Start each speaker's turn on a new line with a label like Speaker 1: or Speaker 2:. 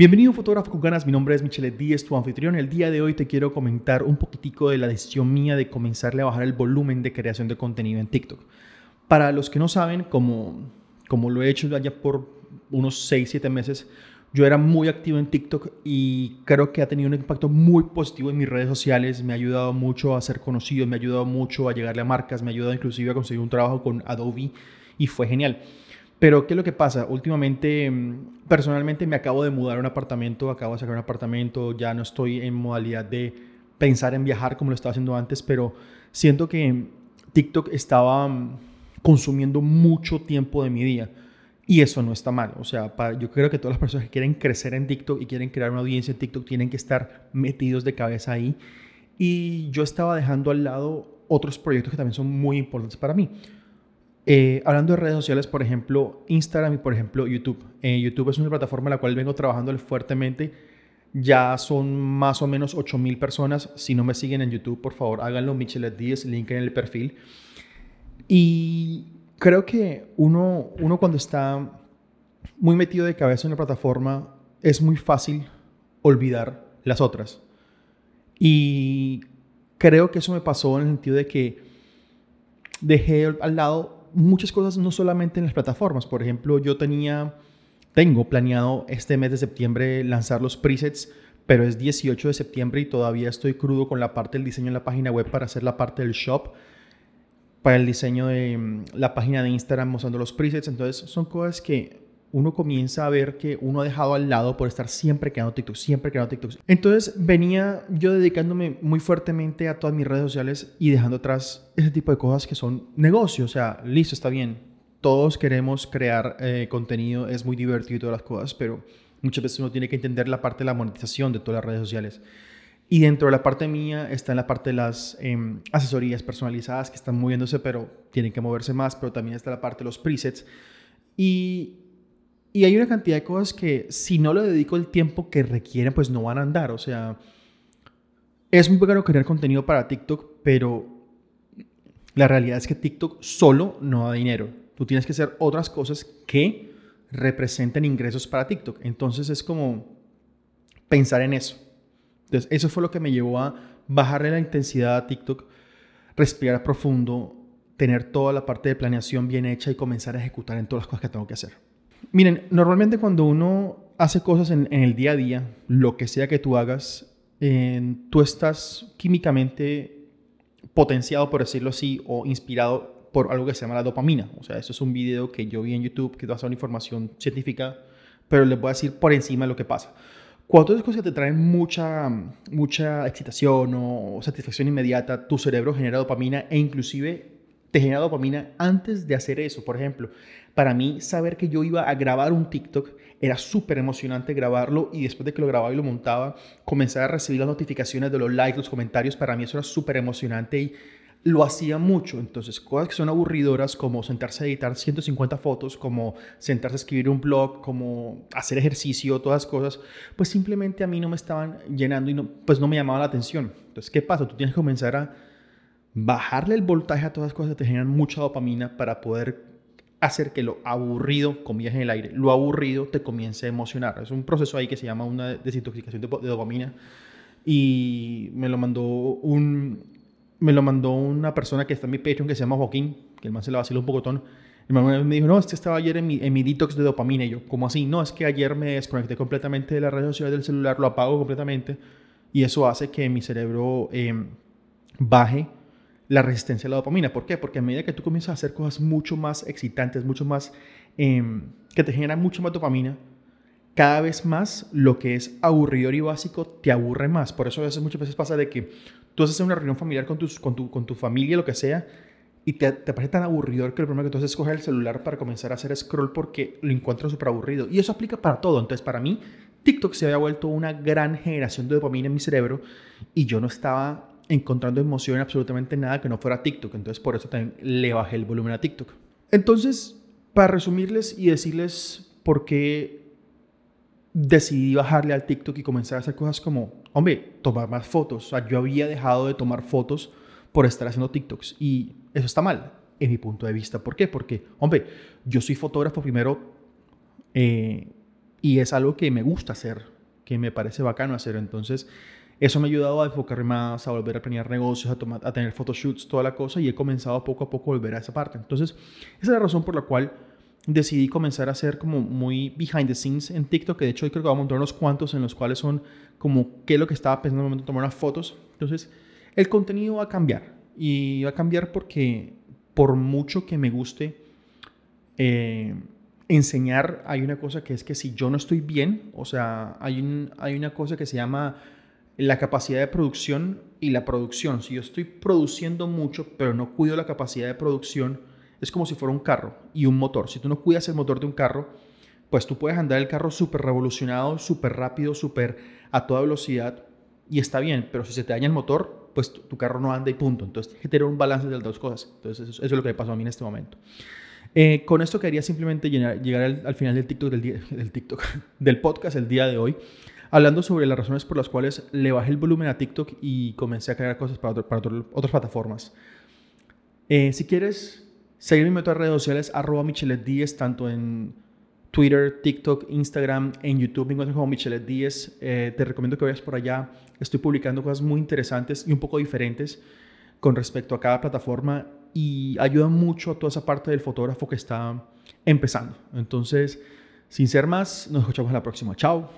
Speaker 1: Bienvenido Fotógrafo con Ganas, mi nombre es Michelle Díez, tu anfitrión. El día de hoy te quiero comentar un poquitico de la decisión mía de comenzarle a bajar el volumen de creación de contenido en TikTok. Para los que no saben, como, como lo he hecho ya por unos 6, 7 meses, yo era muy activo en TikTok y creo que ha tenido un impacto muy positivo en mis redes sociales. Me ha ayudado mucho a ser conocido, me ha ayudado mucho a llegarle a marcas, me ha ayudado inclusive a conseguir un trabajo con Adobe y fue genial. Pero, ¿qué es lo que pasa? Últimamente, mm, personalmente me acabo de mudar a un apartamento, acabo de sacar un apartamento, ya no estoy en modalidad de pensar en viajar como lo estaba haciendo antes, pero siento que TikTok estaba mm, consumiendo mucho tiempo de mi día. Y eso no está mal. O sea, yo creo que todas las personas que quieren crecer en TikTok y quieren crear una audiencia en TikTok tienen que estar metidos de cabeza ahí. Y yo estaba dejando al lado otros proyectos que también son muy importantes para mí. Eh, hablando de redes sociales, por ejemplo, Instagram y por ejemplo YouTube. Eh, YouTube es una plataforma en la cual vengo trabajando fuertemente. Ya son más o menos 8000 personas. Si no me siguen en YouTube, por favor, háganlo. Michelet 10, link en el perfil. Y creo que uno, uno cuando está muy metido de cabeza en una plataforma, es muy fácil olvidar las otras. Y creo que eso me pasó en el sentido de que dejé al lado muchas cosas no solamente en las plataformas. Por ejemplo, yo tenía, tengo planeado este mes de septiembre lanzar los presets, pero es 18 de septiembre y todavía estoy crudo con la parte del diseño en la página web para hacer la parte del shop, para el diseño de mm, la página de Instagram mostrando los presets. Entonces, son cosas que uno comienza a ver que uno ha dejado al lado por estar siempre creando TikTok, siempre creando TikTok. Entonces venía yo dedicándome muy fuertemente a todas mis redes sociales y dejando atrás ese tipo de cosas que son negocios. O sea, listo, está bien. Todos queremos crear eh, contenido, es muy divertido y todas las cosas, pero muchas veces uno tiene que entender la parte de la monetización de todas las redes sociales. Y dentro de la parte mía está en la parte de las em, asesorías personalizadas que están moviéndose, pero tienen que moverse más, pero también está la parte de los presets. Y y hay una cantidad de cosas que si no le dedico el tiempo que requieren, pues no van a andar. O sea, es muy bueno crear contenido para TikTok, pero la realidad es que TikTok solo no da dinero. Tú tienes que hacer otras cosas que representen ingresos para TikTok. Entonces es como pensar en eso. Entonces eso fue lo que me llevó a bajarle la intensidad a TikTok, respirar profundo, tener toda la parte de planeación bien hecha y comenzar a ejecutar en todas las cosas que tengo que hacer. Miren, normalmente cuando uno hace cosas en, el día a día, lo que sea que tú hagas, tú estás químicamente potenciado, por decirlo así, o inspirado por algo que se llama la dopamina. O sea, eso es un video que yo vi en YouTube que da una información científica, pero les voy a decir por encima lo que pasa. Cuando haces cosas que te traen mucha, mucha excitación o satisfacción inmediata, tu cerebro genera dopamina e inclusive te genera dopamina antes de hacer eso. Por ejemplo, para mí saber que yo iba a grabar un TikTok era súper emocionante grabarlo y después de que lo grababa y lo montaba, comenzar a recibir las notificaciones de los likes, los comentarios, para mí eso era súper emocionante y lo hacía mucho. Entonces, cosas que son aburridoras como sentarse a editar 150 fotos, como sentarse a escribir un blog, como hacer ejercicio, todas cosas, pues simplemente a mí no me estaban llenando y no, pues no me llamaba la atención. Entonces, ¿qué pasa? Tú tienes que comenzar a bajarle el voltaje a todas las cosas que te generan mucha dopamina para poder hacer que lo aburrido, comillas en el aire, lo aburrido te comience a emocionar. Es un proceso ahí que se llama una desintoxicación de, dopamina y me lo mandó un me lo mandó una persona que está en mi Patreon que se llama Joaquín, que el man se la vaciló un pocotón. El man me dijo, no, este estaba ayer en mi, en mi detox de dopamina. Y yo, ¿cómo así? No, es que ayer me desconecté completamente de las redes sociales del celular, lo apago completamente y eso hace que mi cerebro eh, baje la resistencia a la dopamina. ¿Por qué? Porque a medida que tú comienzas a hacer cosas mucho más excitantes, mucho más, em, que te generan mucho más dopamina, cada vez más lo que es aburrido y básico te aburre más. Por eso a veces, muchas veces pasa de que tú haces una reunión familiar con, tus, con, tu, con tu familia, lo que sea, y te, te, parece tan aburrido que lo primero que tú haces es coger el celular para comenzar a hacer scroll porque lo encuentras súper aburrido. Y eso aplica para todo. Entonces, para mí, TikTok se había vuelto una gran generación de dopamina en mi cerebro y yo no estaba encontrando emoción en absolutamente nada que no fuera TikTok. Entonces por eso también le bajé el volumen a TikTok. Entonces, para resumirles y decirles por qué decidí bajarle al TikTok y comenzar a hacer cosas como, hombre, tomar más fotos. O sea, yo había dejado de tomar fotos por estar haciendo TikToks y eso está mal, en mi punto de vista. ¿Por qué? Porque, hombre, yo soy fotógrafo primero. Eh, y es algo que me gusta hacer, que me parece bacano hacer. Entonces, eso me ha ayudado a enfocarme más, a volver a planear negocios, a, tomar, a tener photoshoots, toda la cosa, y he comenzado poco a poco a volver a esa parte. Entonces, esa es la razón por la cual decidí comenzar a hacer como muy behind the scenes en TikTok, que de hecho hoy creo que voy a montar unos cuantos en los cuales son como qué es lo que estaba pensando en el momento de tomar unas fotos. Entonces, el contenido va a cambiar. Y va a cambiar porque por mucho que me guste eh, enseñar, hay una cosa que es que si yo no estoy bien, o sea, hay, hay una cosa que se llama la capacidad de producción y la producción. Si yo estoy produciendo mucho, pero no cuido la capacidad de producción, es como si fuera un carro y un motor. Si tú no cuidas el motor de un carro, pues tú puedes andar el carro súper revolucionado, súper rápido, súper a toda velocidad y está bien, pero si se te daña el motor, pues tu, carro no anda y punto. Entonces tienes que tener un balance de las dos cosas. Entonces eso, es lo que me pasó a mí en este momento. Eh, con esto quería simplemente llegar al, final del TikTok del, día, del TikTok, del podcast el día de hoy hablando sobre las razones por las cuales le bajé el volumen a TikTok y comencé a crear cosas para, para otras plataformas. Eh, si quieres seguirme en otras redes sociales, arroba Michelet 10, tanto en Twitter, TikTok, Instagram, en YouTube me encuentro como Michelet 10. Eh, te recomiendo que vayas por allá. Estoy publicando cosas muy interesantes y un poco diferentes con respecto a cada plataforma y ayuda mucho a toda esa parte del fotógrafo que está empezando. Entonces, sin ser más, nos escuchamos en la próxima. Chao.